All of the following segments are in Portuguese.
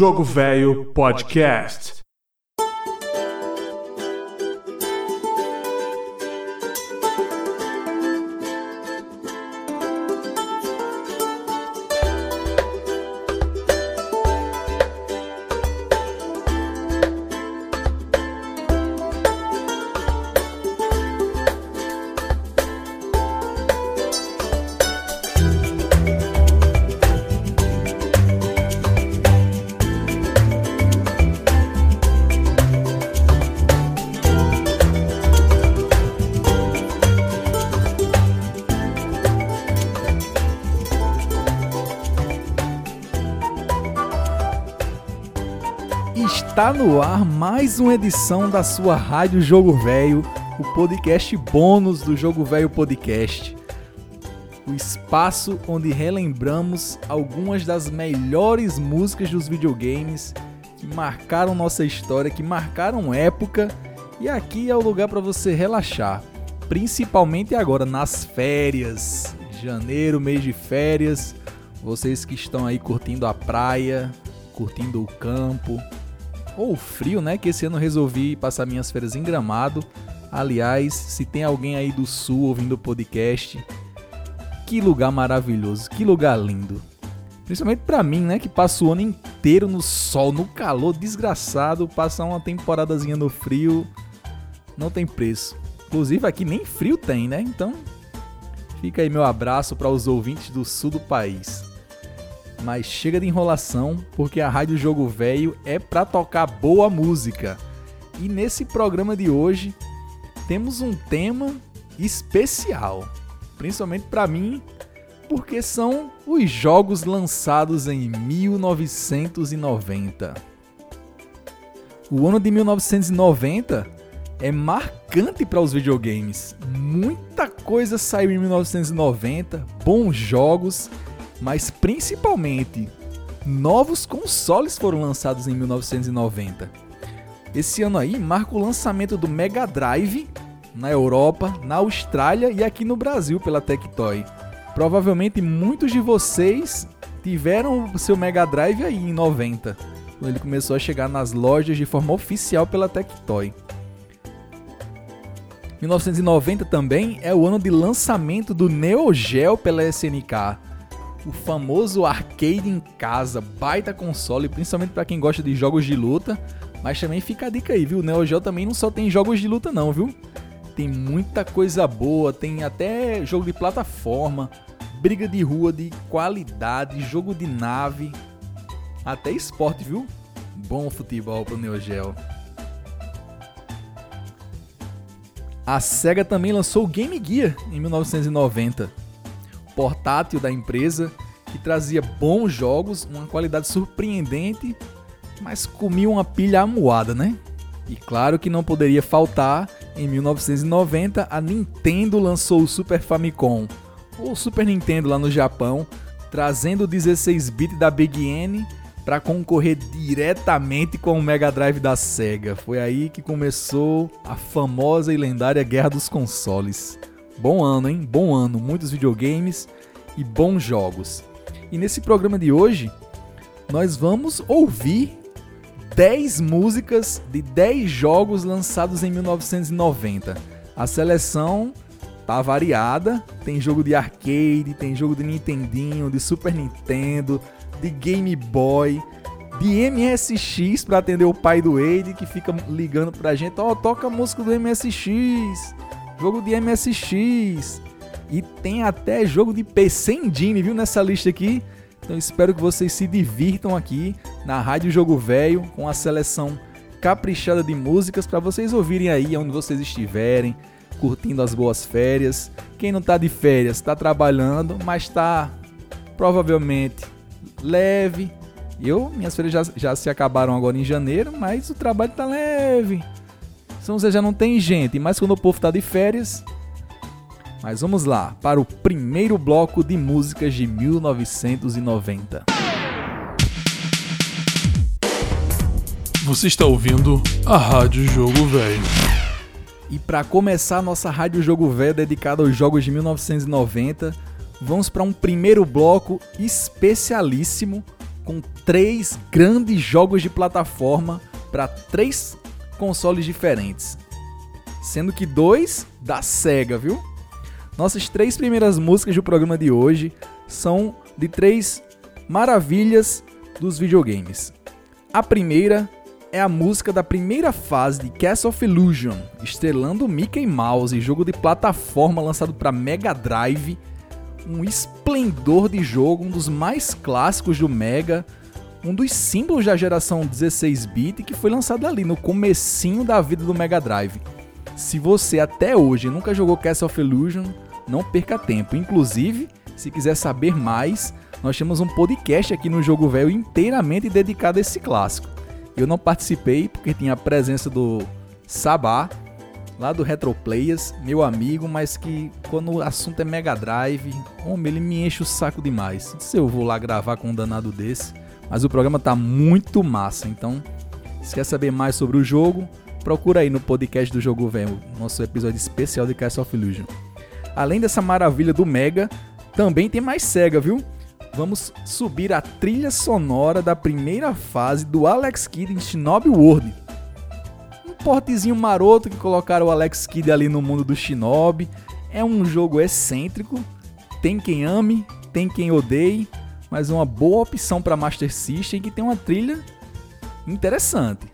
Jogo Velho Podcast. No ar mais uma edição da sua Rádio Jogo Velho, o podcast bônus do Jogo Velho Podcast. O espaço onde relembramos algumas das melhores músicas dos videogames que marcaram nossa história, que marcaram época, e aqui é o lugar para você relaxar, principalmente agora nas férias. Janeiro, mês de férias. Vocês que estão aí curtindo a praia, curtindo o campo, ou frio, né? Que esse ano resolvi passar minhas férias em Gramado. Aliás, se tem alguém aí do sul ouvindo o podcast, que lugar maravilhoso, que lugar lindo. Principalmente para mim, né, que passo o ano inteiro no sol, no calor desgraçado, passar uma temporadazinha no frio não tem preço. Inclusive aqui nem frio tem, né? Então, fica aí meu abraço para os ouvintes do sul do país. Mas chega de enrolação, porque a Rádio Jogo Velho é para tocar boa música. E nesse programa de hoje temos um tema especial, principalmente para mim, porque são os jogos lançados em 1990. O ano de 1990 é marcante para os videogames. Muita coisa saiu em 1990, bons jogos mas principalmente novos consoles foram lançados em 1990. Esse ano aí marca o lançamento do Mega Drive na Europa, na Austrália e aqui no Brasil pela Tectoy. Provavelmente muitos de vocês tiveram o seu Mega Drive aí em 90, quando ele começou a chegar nas lojas de forma oficial pela Tectoy. 1990 também é o ano de lançamento do Neo Geo pela SNK o famoso arcade em casa, baita console, principalmente para quem gosta de jogos de luta. Mas também fica a dica aí, viu? O Neo Geo também não só tem jogos de luta não, viu? Tem muita coisa boa, tem até jogo de plataforma, briga de rua de qualidade, jogo de nave, até esporte, viu? Bom futebol pro Neo Geo. A SEGA também lançou o Game Gear em 1990 portátil da empresa que trazia bons jogos, uma qualidade surpreendente, mas comia uma pilha amuada, né? E claro que não poderia faltar, em 1990 a Nintendo lançou o Super Famicom, ou Super Nintendo lá no Japão, trazendo o 16-bit da Big N para concorrer diretamente com o Mega Drive da Sega. Foi aí que começou a famosa e lendária Guerra dos Consoles. Bom ano, hein? Bom ano, muitos videogames e bons jogos. E nesse programa de hoje, nós vamos ouvir 10 músicas de 10 jogos lançados em 1990. A seleção tá variada, tem jogo de arcade, tem jogo de Nintendinho, de Super Nintendo, de Game Boy, de MSX para atender o pai do Wade que fica ligando pra gente, ó, oh, toca a música do MSX jogo de MSX e tem até jogo de PC Engine, viu, nessa lista aqui. Então espero que vocês se divirtam aqui na Rádio Jogo Velho com a seleção caprichada de músicas para vocês ouvirem aí onde vocês estiverem, curtindo as boas férias. Quem não tá de férias, está trabalhando, mas está provavelmente leve. Eu, minhas férias já, já se acabaram agora em janeiro, mas o trabalho tá leve. São José já não tem gente, mas quando o povo está de férias. Mas vamos lá para o primeiro bloco de músicas de 1990. Você está ouvindo a Rádio Jogo Velho. E para começar nossa Rádio Jogo Velho dedicada aos jogos de 1990, vamos para um primeiro bloco especialíssimo com três grandes jogos de plataforma para três consoles diferentes, sendo que dois da Sega, viu? Nossas três primeiras músicas do programa de hoje são de três maravilhas dos videogames. A primeira é a música da primeira fase de Castle of Illusion, estrelando Mickey Mouse, jogo de plataforma lançado para Mega Drive, um esplendor de jogo, um dos mais clássicos do Mega, um dos símbolos da geração 16-bit que foi lançado ali no comecinho da vida do Mega Drive. Se você até hoje nunca jogou Castle of Illusion, não perca tempo. Inclusive, se quiser saber mais, nós temos um podcast aqui no Jogo Velho inteiramente dedicado a esse clássico. Eu não participei porque tinha a presença do Sabá, lá do Retro Players, meu amigo, mas que quando o assunto é Mega Drive, homem, ele me enche o saco demais. Se eu vou lá gravar com um danado desse, mas o programa tá muito massa, então se quer saber mais sobre o jogo, procura aí no podcast do Jogo Velho, nosso episódio especial de Castle of Illusion. Além dessa maravilha do Mega, também tem mais Sega, viu? vamos subir a trilha sonora da primeira fase do Alex Kidd em Shinobi World. Um portezinho maroto que colocaram o Alex Kidd ali no mundo do Shinobi. É um jogo excêntrico, tem quem ame, tem quem odeie, mas uma boa opção para Master System que tem uma trilha interessante.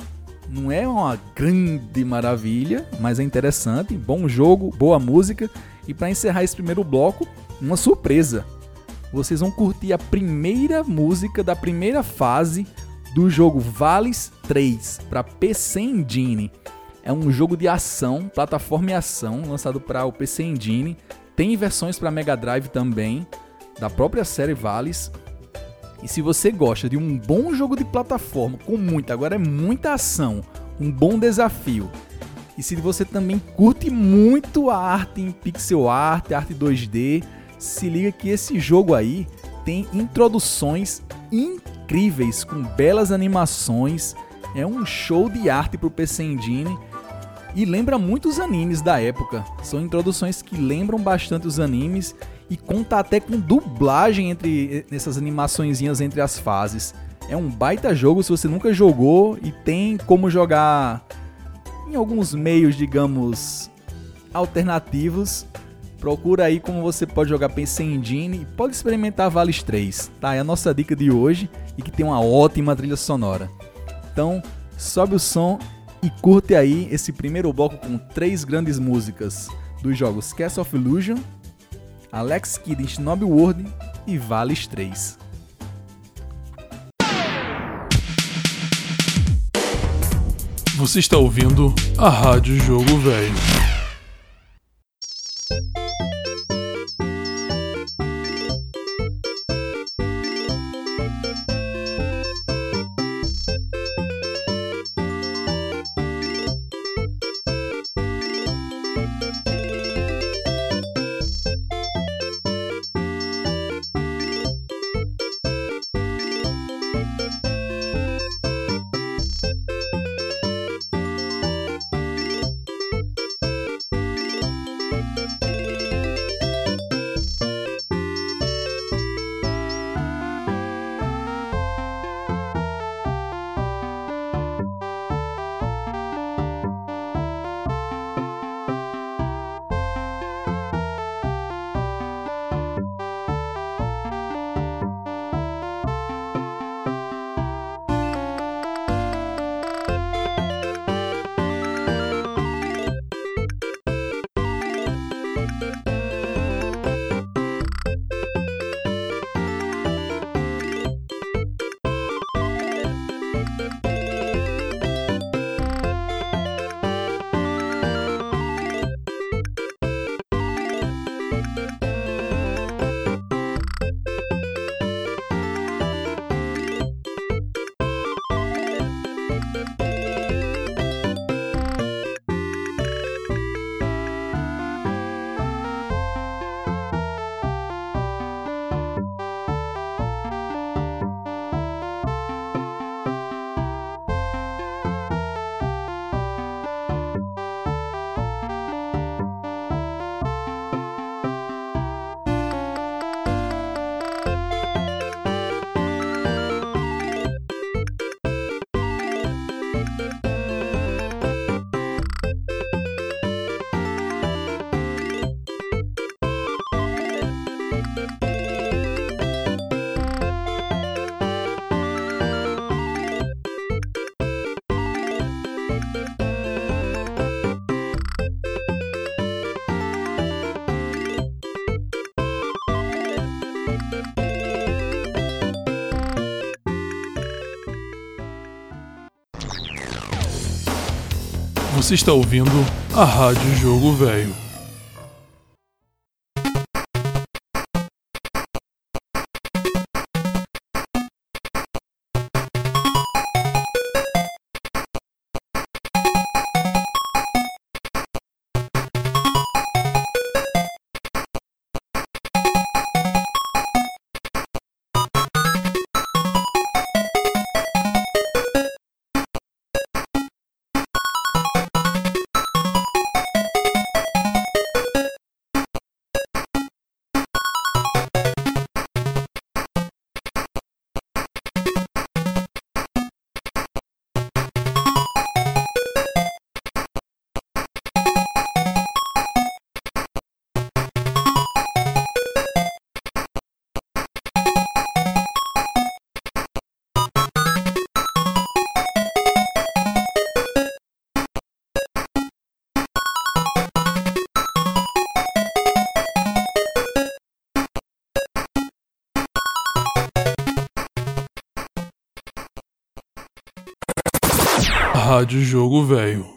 Não é uma grande maravilha, mas é interessante, bom jogo, boa música e para encerrar esse primeiro bloco, uma surpresa vocês vão curtir a primeira música da primeira fase do jogo Vales 3 para PC Engine. É um jogo de ação, plataforma e ação, lançado para o PC Engine. Tem versões para Mega Drive também, da própria série Vales. E se você gosta de um bom jogo de plataforma com muita, agora é muita ação, um bom desafio. E se você também curte muito a arte em pixel art, arte 2D, se liga que esse jogo aí tem introduções incríveis com belas animações. É um show de arte pro PC Engine e lembra muito os animes da época. São introduções que lembram bastante os animes e conta até com dublagem entre essas animaçõezinhas entre as fases. É um baita jogo se você nunca jogou e tem como jogar em alguns meios, digamos, alternativos Procura aí como você pode jogar PC Engine e pode experimentar Vales 3, tá? É a nossa dica de hoje e que tem uma ótima trilha sonora. Então, sobe o som e curte aí esse primeiro bloco com três grandes músicas dos jogos Castle of Illusion, Alex Kidd in Shinobi World e Vales 3. Você está ouvindo a Rádio Jogo Velho. Você está ouvindo a Rádio Jogo Velho. Rádio Jogo Velho.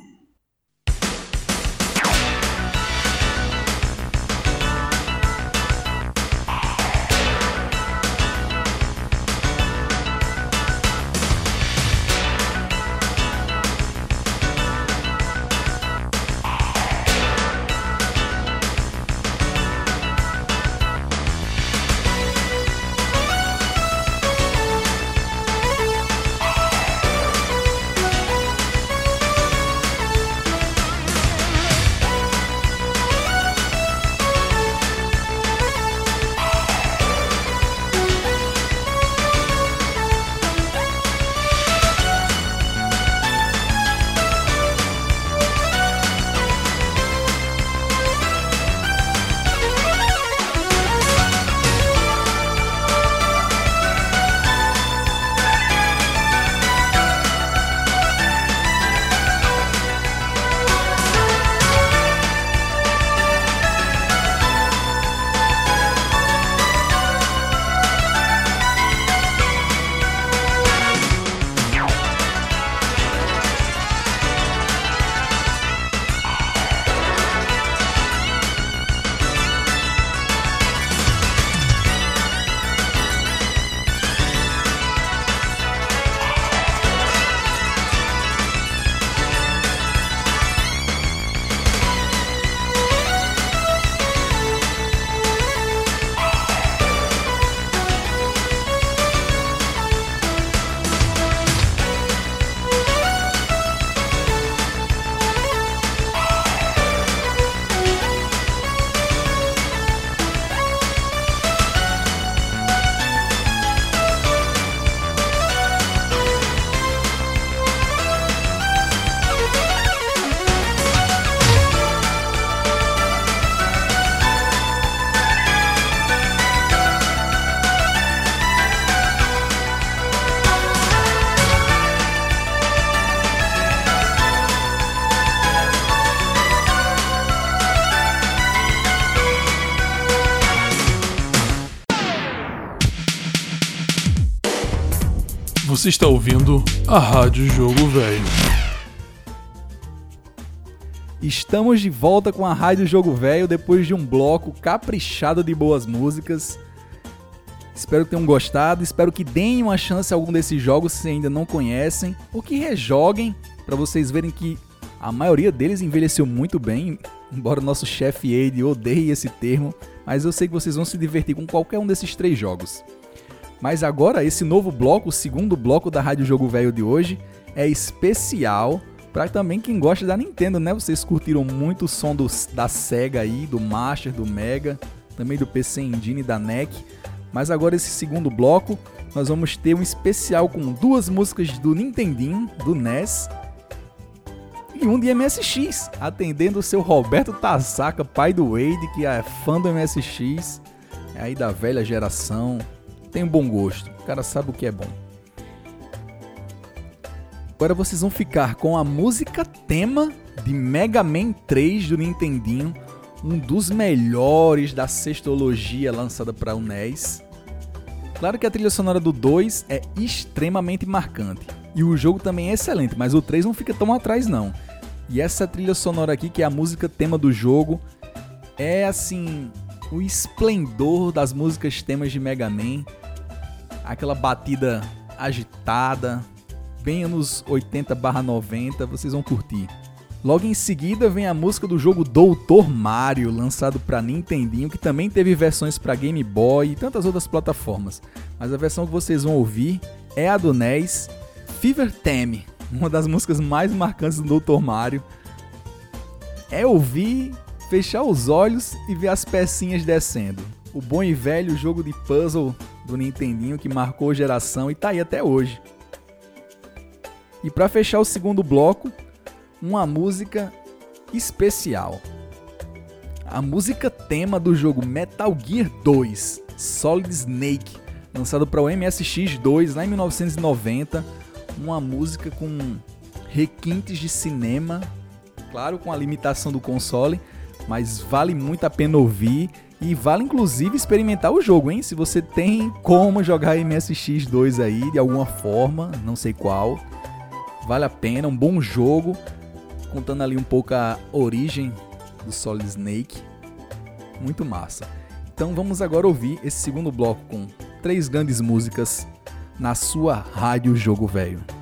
Você está ouvindo a Rádio Jogo Velho. Estamos de volta com a Rádio Jogo Velho depois de um bloco caprichado de boas músicas. Espero que tenham gostado, espero que deem uma chance a algum desses jogos se ainda não conhecem, ou que rejoguem para vocês verem que a maioria deles envelheceu muito bem, embora o nosso chefe Aide odeie esse termo, mas eu sei que vocês vão se divertir com qualquer um desses três jogos. Mas agora, esse novo bloco, o segundo bloco da Rádio Jogo Velho de hoje, é especial para também quem gosta da Nintendo, né? Vocês curtiram muito o som do, da Sega aí, do Master, do Mega, também do PC Engine da NEC. Mas agora esse segundo bloco, nós vamos ter um especial com duas músicas do Nintendinho, do NES, e um de MSX, atendendo o seu Roberto Tasaka, pai do Wade, que é fã do MSX, é aí da velha geração, tem um bom gosto. O cara sabe o que é bom. Agora vocês vão ficar com a música tema de Mega Man 3 do Nintendinho, um dos melhores da sextologia lançada para o NES. Claro que a trilha sonora do 2 é extremamente marcante. E o jogo também é excelente, mas o 3 não fica tão atrás não. E essa trilha sonora aqui, que é a música tema do jogo, é assim o esplendor das músicas temas de Mega Man. Aquela batida agitada, bem anos 80/90, vocês vão curtir. Logo em seguida vem a música do jogo Doutor Mario, lançado para Nintendinho, que também teve versões para Game Boy e tantas outras plataformas. Mas a versão que vocês vão ouvir é a do NES, Fever Theme, uma das músicas mais marcantes do Doutor Mario. É ouvir, fechar os olhos e ver as pecinhas descendo. O bom e velho jogo de puzzle do Nintendinho que marcou geração e tá aí até hoje. E para fechar o segundo bloco, uma música especial. A música tema do jogo Metal Gear 2 Solid Snake, lançado para o MSX2 lá em 1990, uma música com requintes de cinema, claro, com a limitação do console, mas vale muito a pena ouvir e vale inclusive experimentar o jogo, hein? Se você tem como jogar MSX2 aí de alguma forma, não sei qual, vale a pena, um bom jogo contando ali um pouco a origem do Solid Snake. Muito massa. Então vamos agora ouvir esse segundo bloco com três grandes músicas na sua Rádio Jogo Velho.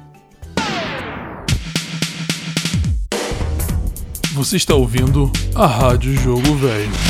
Você está ouvindo a Rádio Jogo Velho.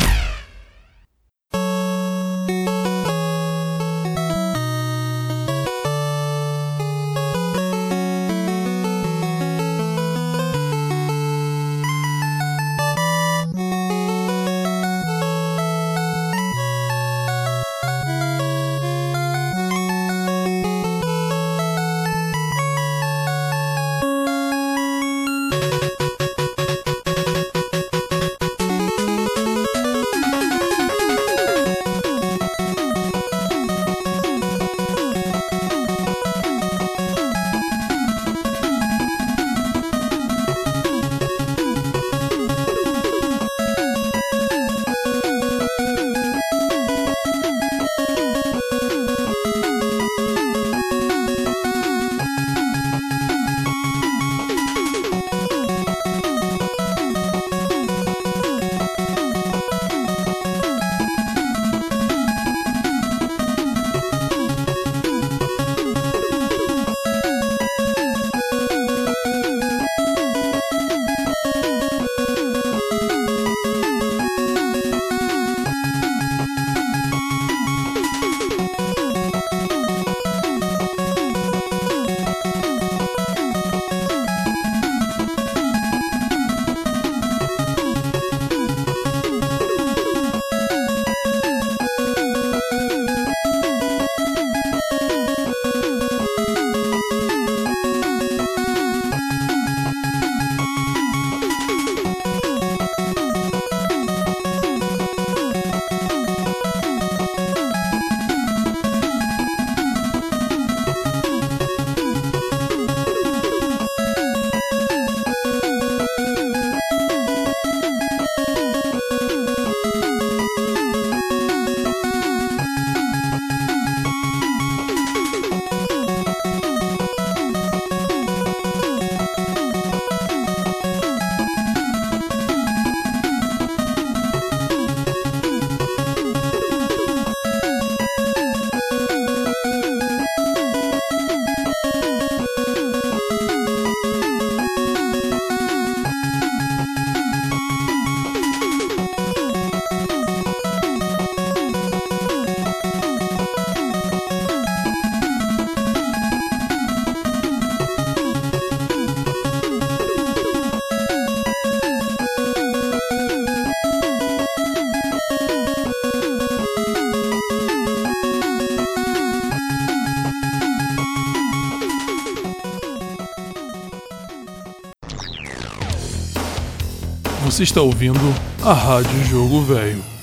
Você está ouvindo a Rádio Jogo Velho.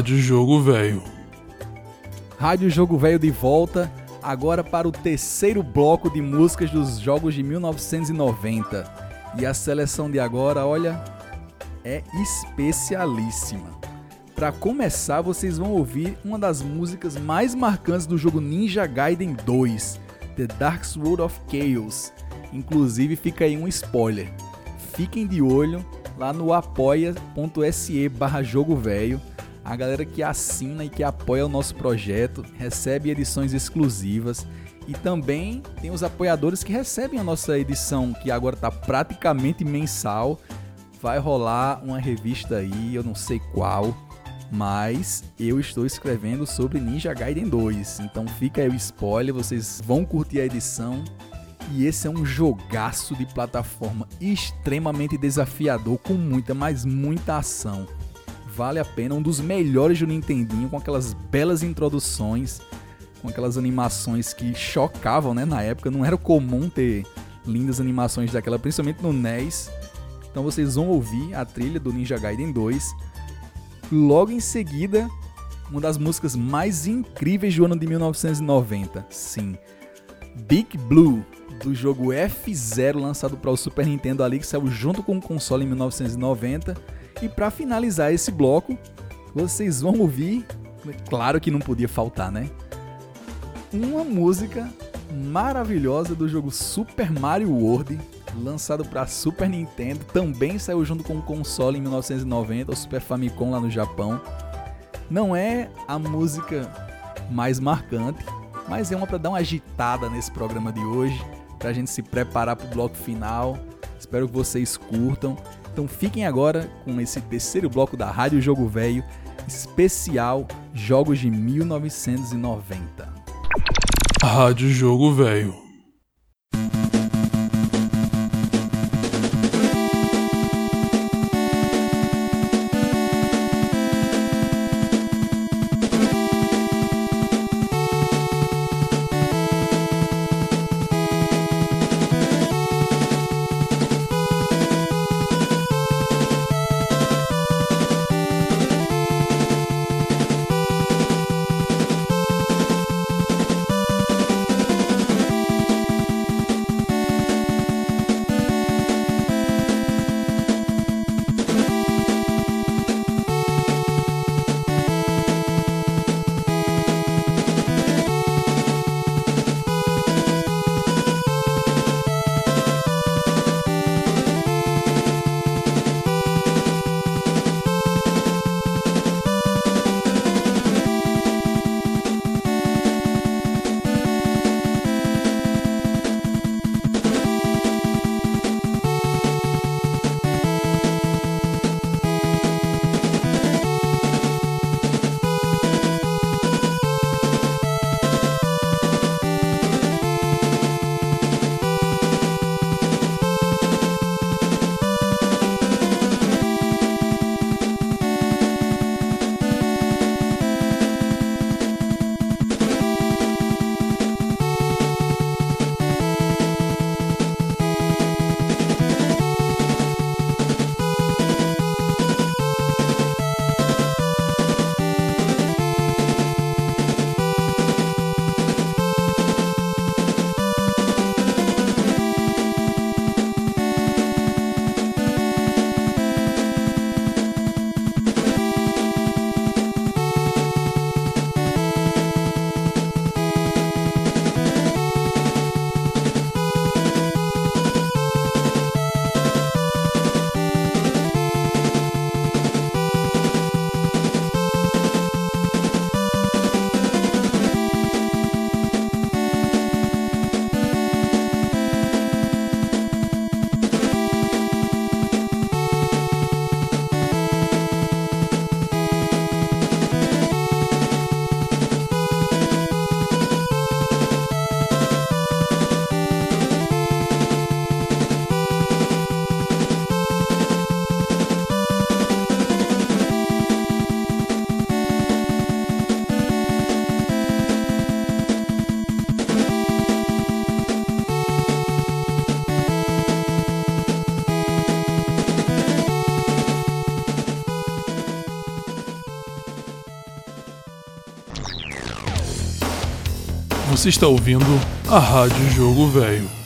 Rádio Jogo Velho. Rádio Jogo Velho de volta, agora para o terceiro bloco de músicas dos jogos de 1990. E a seleção de agora, olha, é especialíssima. Para começar, vocês vão ouvir uma das músicas mais marcantes do jogo Ninja Gaiden 2, The Dark Sword of Chaos. Inclusive, fica aí um spoiler. Fiquem de olho lá no apoia.se barra jogo velho a galera que assina e que apoia o nosso projeto recebe edições exclusivas e também tem os apoiadores que recebem a nossa edição, que agora está praticamente mensal. Vai rolar uma revista aí, eu não sei qual, mas eu estou escrevendo sobre Ninja Gaiden 2. Então fica aí o spoiler, vocês vão curtir a edição. E esse é um jogaço de plataforma extremamente desafiador, com muita, mas muita ação vale a pena, um dos melhores do Nintendinho, com aquelas belas introduções, com aquelas animações que chocavam, né, na época, não era comum ter lindas animações daquela, principalmente no NES. Então vocês vão ouvir a trilha do Ninja Gaiden 2. Logo em seguida, uma das músicas mais incríveis do ano de 1990. Sim, Big Blue, do jogo F0 lançado para o Super Nintendo ali, que saiu junto com o console em 1990 e para finalizar esse bloco, vocês vão ouvir, claro que não podia faltar, né? Uma música maravilhosa do jogo Super Mario World, lançado para Super Nintendo, também saiu junto com o console em 1990, o Super Famicom lá no Japão. Não é a música mais marcante, mas é uma para dar uma agitada nesse programa de hoje, para a gente se preparar para o bloco final. Espero que vocês curtam. Então fiquem agora com esse terceiro bloco da Rádio Jogo Velho, especial Jogos de 1990. Rádio Jogo Velho. Você está ouvindo a Rádio Jogo Velho.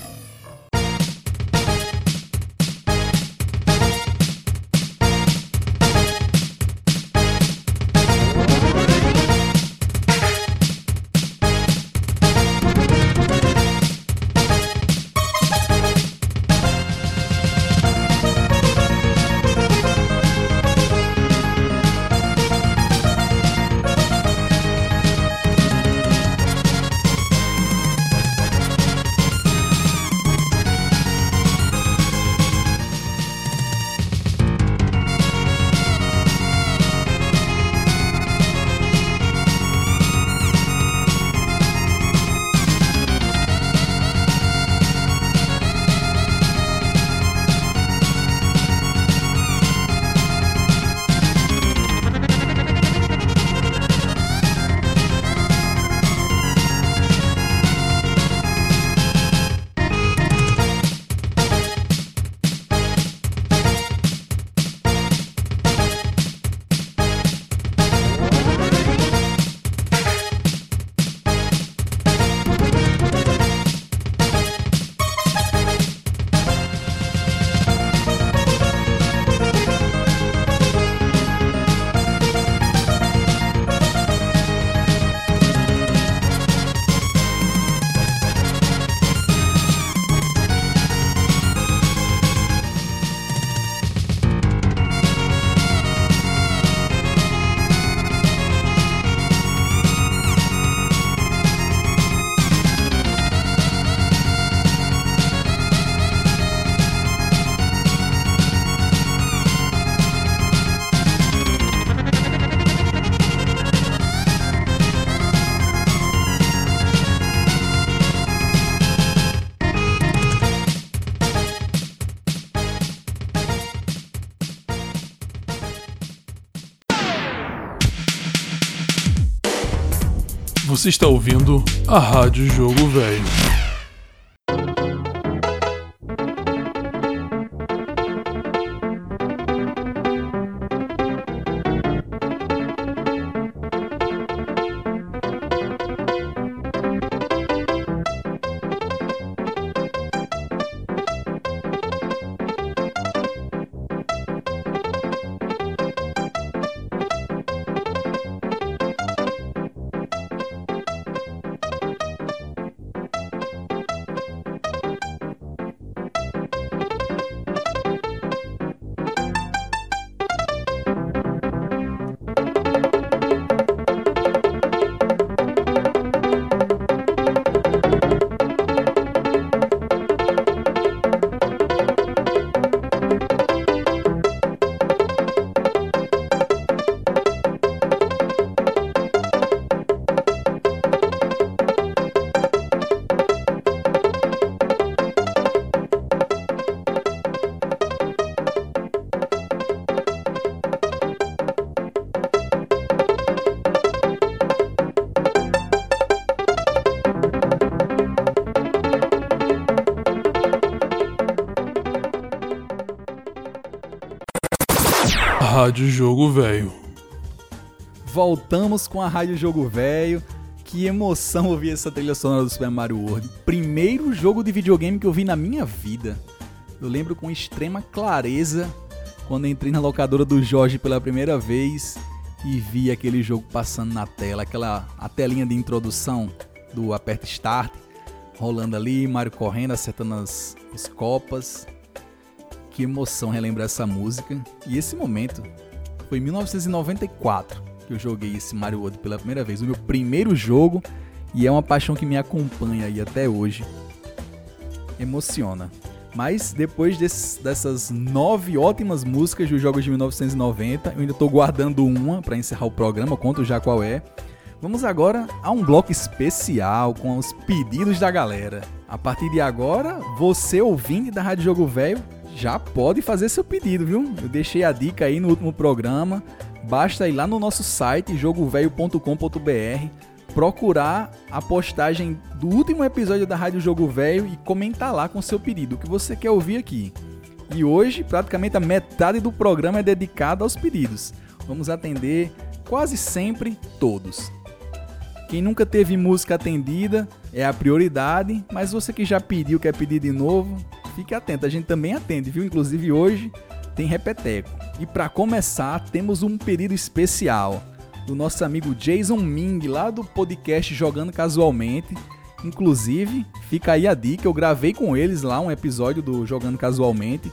Você está ouvindo a Rádio Jogo Velho. Voltamos com a Rádio Jogo Velho. Que emoção ouvir essa trilha sonora do Super Mario World. Primeiro jogo de videogame que eu vi na minha vida. Eu lembro com extrema clareza quando entrei na locadora do Jorge pela primeira vez e vi aquele jogo passando na tela, aquela a telinha de introdução do aperta start, rolando ali, Mario correndo, acertando as, as copas. Que emoção relembrar essa música. E esse momento foi em 1994 que eu joguei esse Mario World pela primeira vez. O meu primeiro jogo e é uma paixão que me acompanha aí até hoje. Emociona. Mas depois dessas nove ótimas músicas dos jogos de 1990, eu ainda estou guardando uma para encerrar o programa, conto já qual é. Vamos agora a um bloco especial com os pedidos da galera. A partir de agora, você ouvinte da Rádio Jogo Velho já pode fazer seu pedido, viu? Eu deixei a dica aí no último programa. Basta ir lá no nosso site jogovelho.com.br, procurar a postagem do último episódio da Rádio Jogo Velho e comentar lá com seu pedido, o que você quer ouvir aqui. E hoje, praticamente a metade do programa é dedicada aos pedidos. Vamos atender quase sempre todos. Quem nunca teve música atendida, é a prioridade, mas você que já pediu, quer pedir de novo, fique atento, a gente também atende, viu? Inclusive hoje tem repeteco. E para começar, temos um pedido especial do nosso amigo Jason Ming, lá do podcast Jogando Casualmente. Inclusive, fica aí a dica, eu gravei com eles lá um episódio do Jogando Casualmente,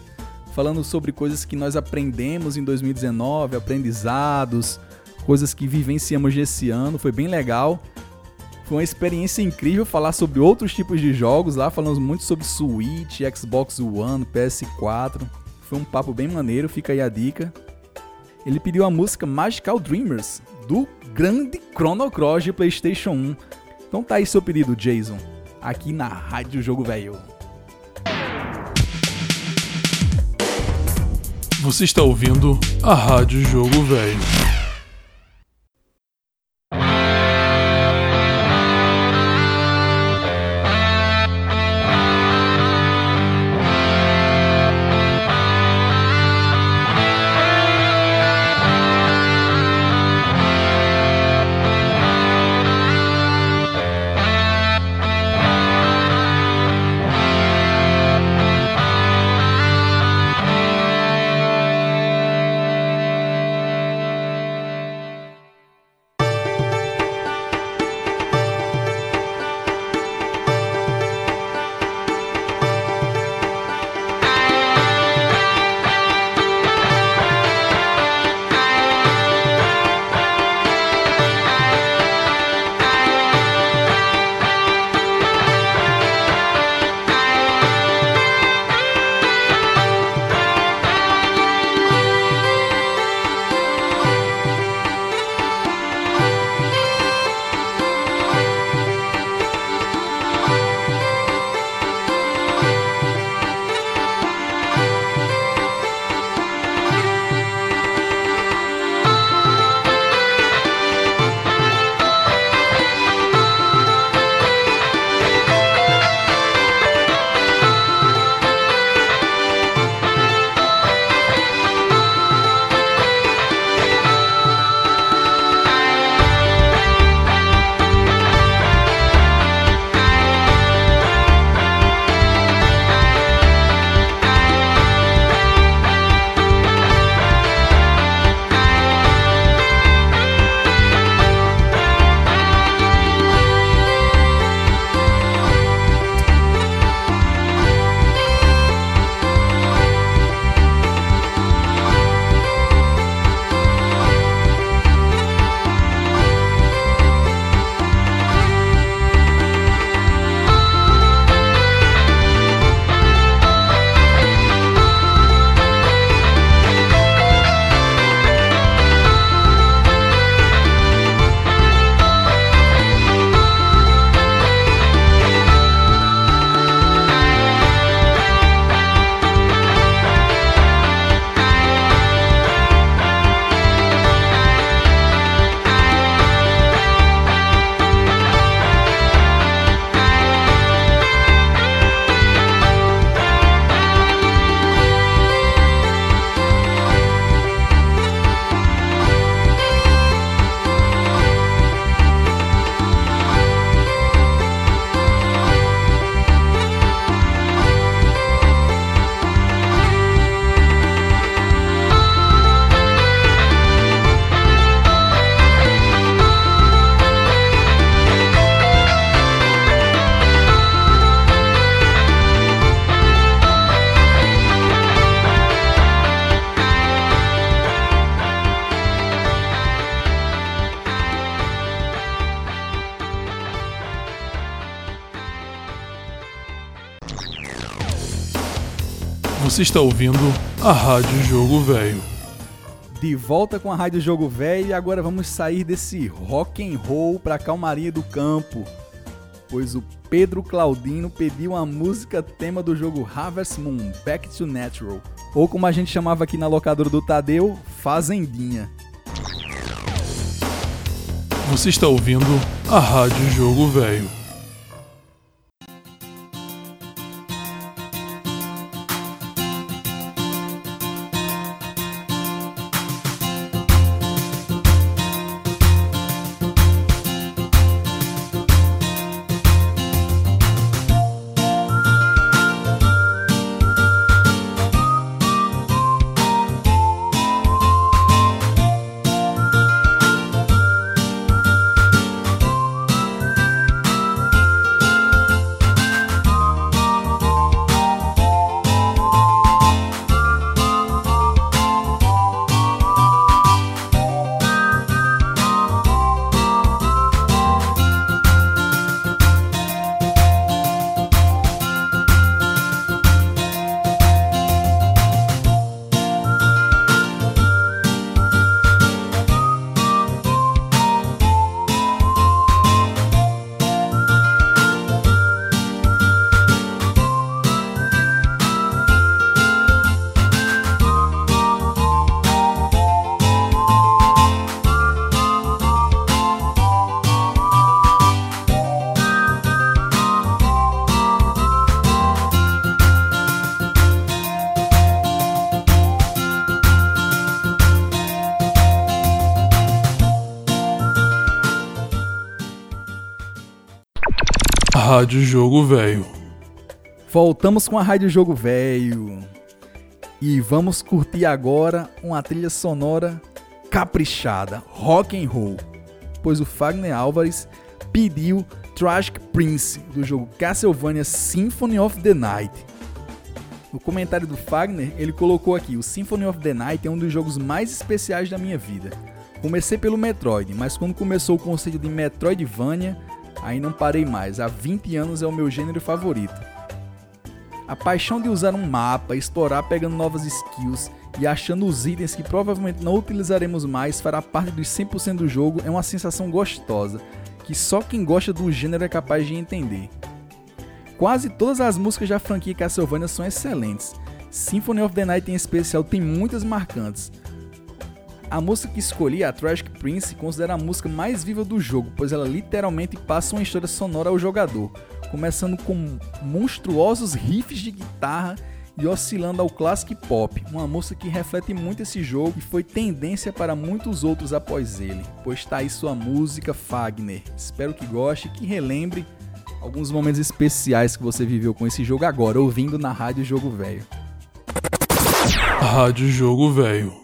falando sobre coisas que nós aprendemos em 2019, aprendizados, coisas que vivenciamos esse ano, foi bem legal. Foi uma experiência incrível falar sobre outros tipos de jogos lá, falamos muito sobre Switch, Xbox One, PS4. Foi um papo bem maneiro, fica aí a dica. Ele pediu a música Magical Dreamers, do grande Chrono Cross de PlayStation 1. Então tá aí seu pedido, Jason, aqui na Rádio Jogo Velho. Você está ouvindo a Rádio Jogo Velho. Você está ouvindo a Rádio Jogo Velho. De volta com a Rádio Jogo Velho e agora vamos sair desse rock and roll para calmaria do campo, pois o Pedro Claudino pediu a música tema do jogo Harvest Moon Back to Natural, ou como a gente chamava aqui na locadora do Tadeu, Fazendinha. Você está ouvindo a Rádio Jogo Velho. Rádio Jogo Velho. Voltamos com a Rádio Jogo Velho. E vamos curtir agora uma trilha sonora caprichada, rock and roll. Pois o Fagner Álvares pediu Tragic Prince do jogo Castlevania Symphony of the Night. No comentário do Fagner, ele colocou aqui: "O Symphony of the Night é um dos jogos mais especiais da minha vida. Comecei pelo Metroid, mas quando começou o conceito de Metroidvania, aí não parei mais. Há 20 anos é o meu gênero favorito. A paixão de usar um mapa, explorar pegando novas skills e achando os itens que provavelmente não utilizaremos mais fará parte dos 100% do jogo é uma sensação gostosa, que só quem gosta do gênero é capaz de entender. Quase todas as músicas da franquia Castlevania são excelentes. Symphony of the Night em especial tem muitas marcantes, a música que escolhi, a Tragic Prince, considera a música mais viva do jogo, pois ela literalmente passa uma história sonora ao jogador, começando com monstruosos riffs de guitarra e oscilando ao classic pop, uma música que reflete muito esse jogo e foi tendência para muitos outros após ele, pois está aí sua música Fagner. Espero que goste e que relembre alguns momentos especiais que você viveu com esse jogo agora, ouvindo na Rádio Jogo Velho. Rádio Jogo Velho.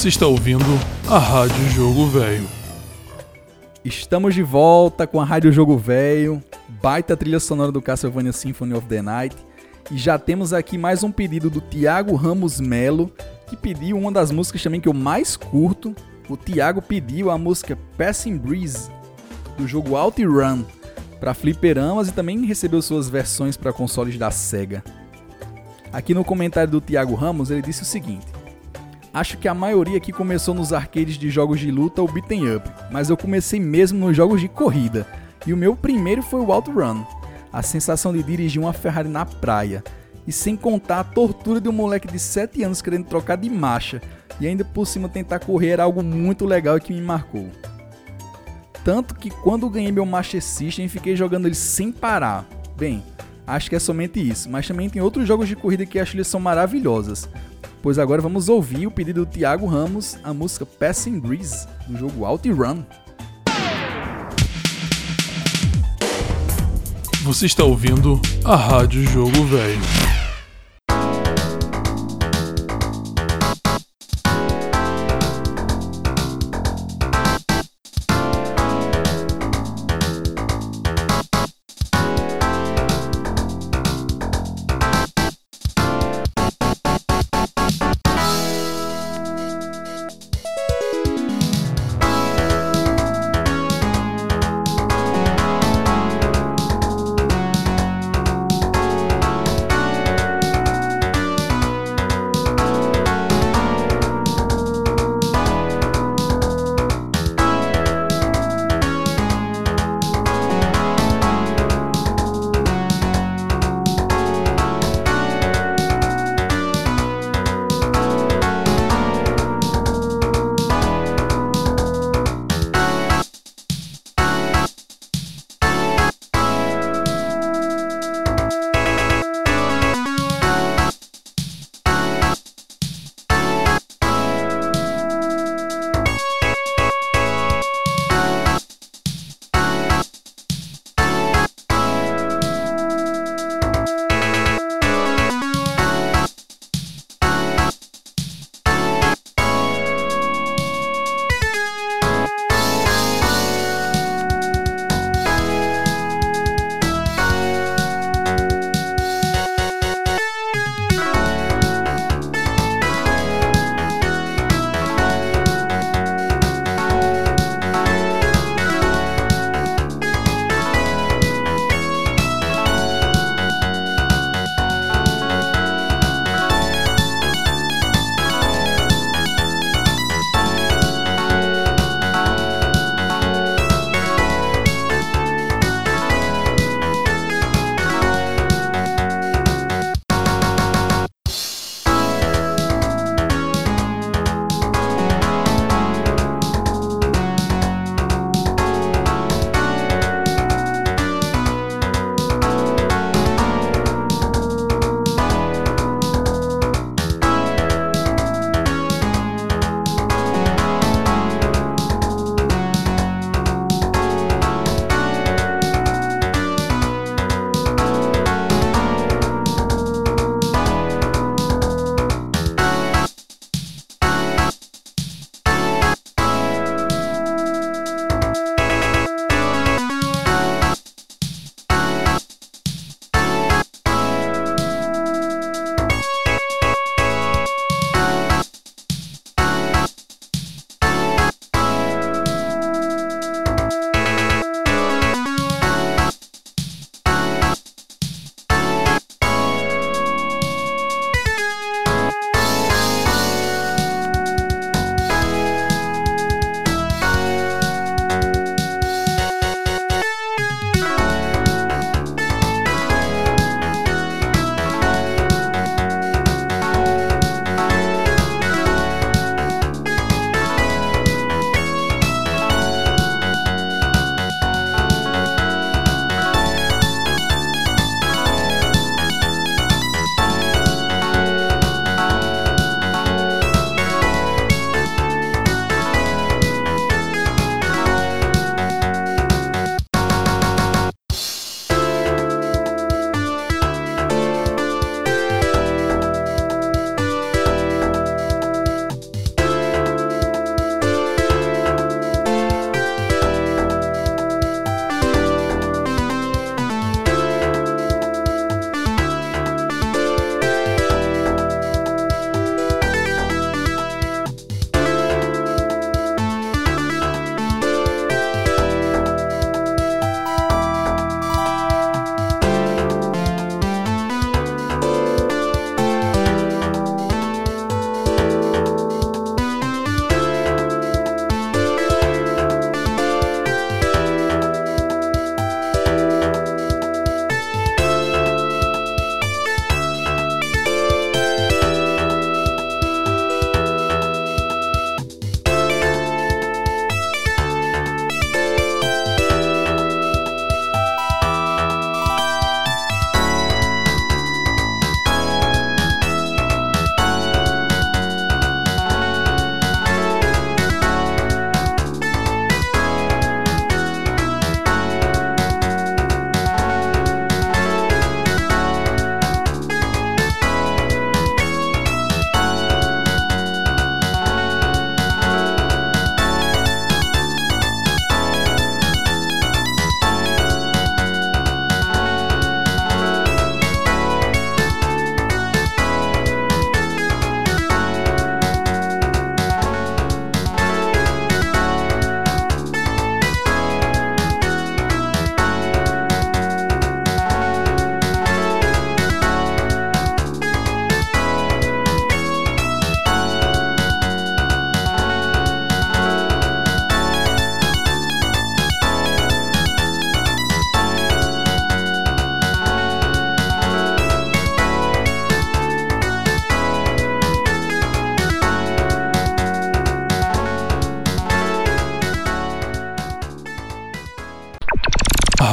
Você está ouvindo a Rádio Jogo Velho. Estamos de volta com a Rádio Jogo Velho, baita trilha sonora do Castlevania Symphony of the Night. E já temos aqui mais um pedido do Tiago Ramos Melo, que pediu uma das músicas também que eu mais curto. O Tiago pediu a música Passing Breeze, do jogo OutRun, para fliperamas e também recebeu suas versões para consoles da SEGA. Aqui no comentário do Tiago Ramos, ele disse o seguinte: Acho que a maioria aqui começou nos arcades de jogos de luta ou beaten up, mas eu comecei mesmo nos jogos de corrida, e o meu primeiro foi o OutRun. A sensação de dirigir uma Ferrari na praia, e sem contar a tortura de um moleque de 7 anos querendo trocar de marcha, e ainda por cima tentar correr era algo muito legal e que me marcou. Tanto que quando ganhei meu Master System fiquei jogando ele sem parar. Bem, acho que é somente isso, mas também tem outros jogos de corrida que acho que são maravilhosas. Pois agora vamos ouvir o pedido do Thiago Ramos, a música Passing Breeze, do jogo OutRun. Você está ouvindo a Rádio Jogo Velho.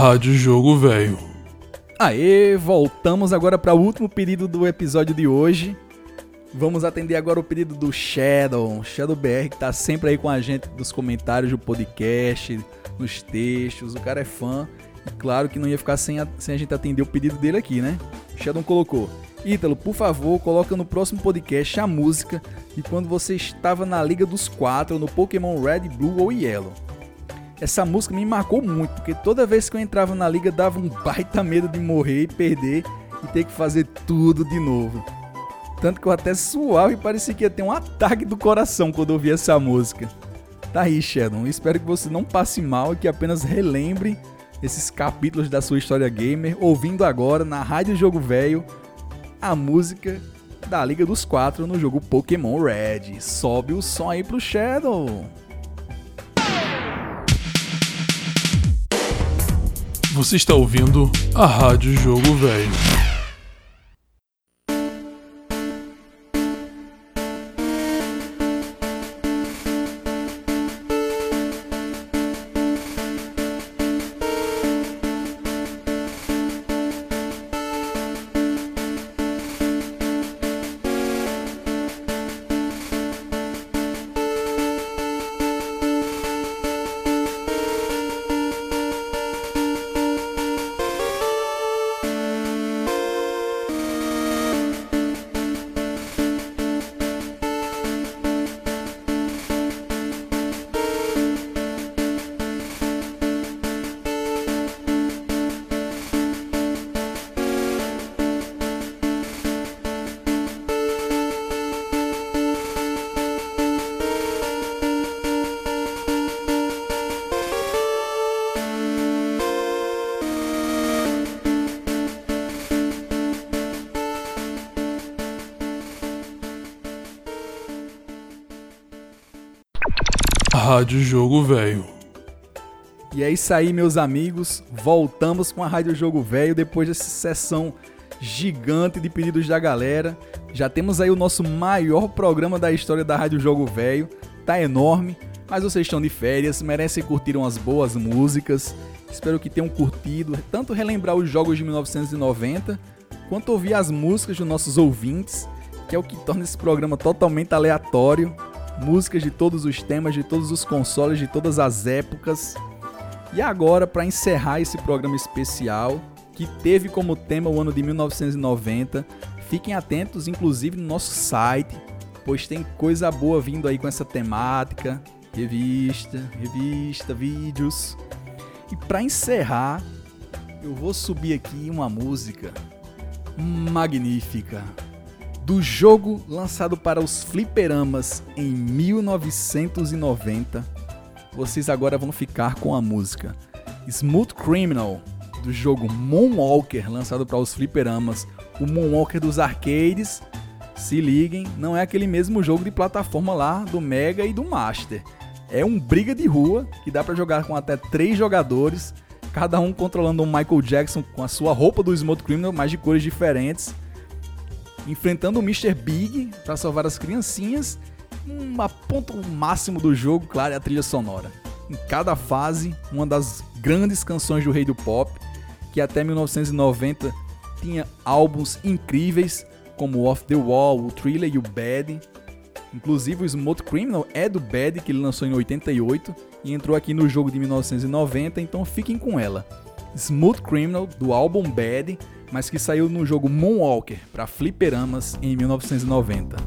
Rádio Jogo Velho. Aê, voltamos agora para o último pedido do episódio de hoje. Vamos atender agora o pedido do Shadow, Shadow BR, que tá sempre aí com a gente nos comentários do podcast, nos textos. O cara é fã. E claro que não ia ficar sem a, sem a gente atender o pedido dele aqui, né? Shadow colocou: Ítalo, por favor, coloca no próximo podcast a música de quando você estava na Liga dos Quatro no Pokémon Red, Blue ou Yellow. Essa música me marcou muito, porque toda vez que eu entrava na liga dava um baita medo de morrer e perder e ter que fazer tudo de novo. Tanto que eu até suava e parecia que ia ter um ataque do coração quando ouvia essa música. Tá aí, Sheldon. Espero que você não passe mal e que apenas relembre esses capítulos da sua história gamer, ouvindo agora na Rádio Jogo Velho a música da Liga dos Quatro no jogo Pokémon Red. Sobe o som aí pro Shadow. Você está ouvindo a Rádio Jogo Velho. Rádio Jogo Velho. E é isso aí, meus amigos. Voltamos com a Rádio Jogo Velho depois dessa sessão gigante de pedidos da galera. Já temos aí o nosso maior programa da história da Rádio Jogo Velho. Tá enorme, mas vocês estão de férias, merecem curtir umas boas músicas. Espero que tenham curtido, tanto relembrar os jogos de 1990, quanto ouvir as músicas dos nossos ouvintes, que é o que torna esse programa totalmente aleatório músicas de todos os temas, de todos os consoles, de todas as épocas. E agora, para encerrar esse programa especial, que teve como tema o ano de 1990, fiquem atentos, inclusive, no nosso site, pois tem coisa boa vindo aí com essa temática. Revista, revista, vídeos. E para encerrar, eu vou subir aqui uma música magnífica do jogo lançado para os fliperamas em 1990, vocês agora vão ficar com a música Smooth Criminal do jogo Moonwalker, lançado para os fliperamas. O Moonwalker dos arcades, se liguem, não é aquele mesmo jogo de plataforma lá do Mega e do Master. É um briga de rua que dá para jogar com até três jogadores, cada um controlando um Michael Jackson com a sua roupa do Smooth Criminal, mas de cores diferentes enfrentando o Mr. Big para salvar as criancinhas. Um ponto máximo do jogo, claro, é a trilha sonora. Em cada fase, uma das grandes canções do rei do pop, que até 1990 tinha álbuns incríveis como Off the Wall, o Thriller e o Bad. Inclusive o Smooth Criminal é do Bad, que ele lançou em 88 e entrou aqui no jogo de 1990, então fiquem com ela. Smooth Criminal do álbum Bad mas que saiu no jogo Moonwalker para fliperamas em 1990.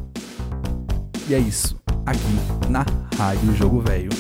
E é isso, aqui na Rádio Jogo Velho.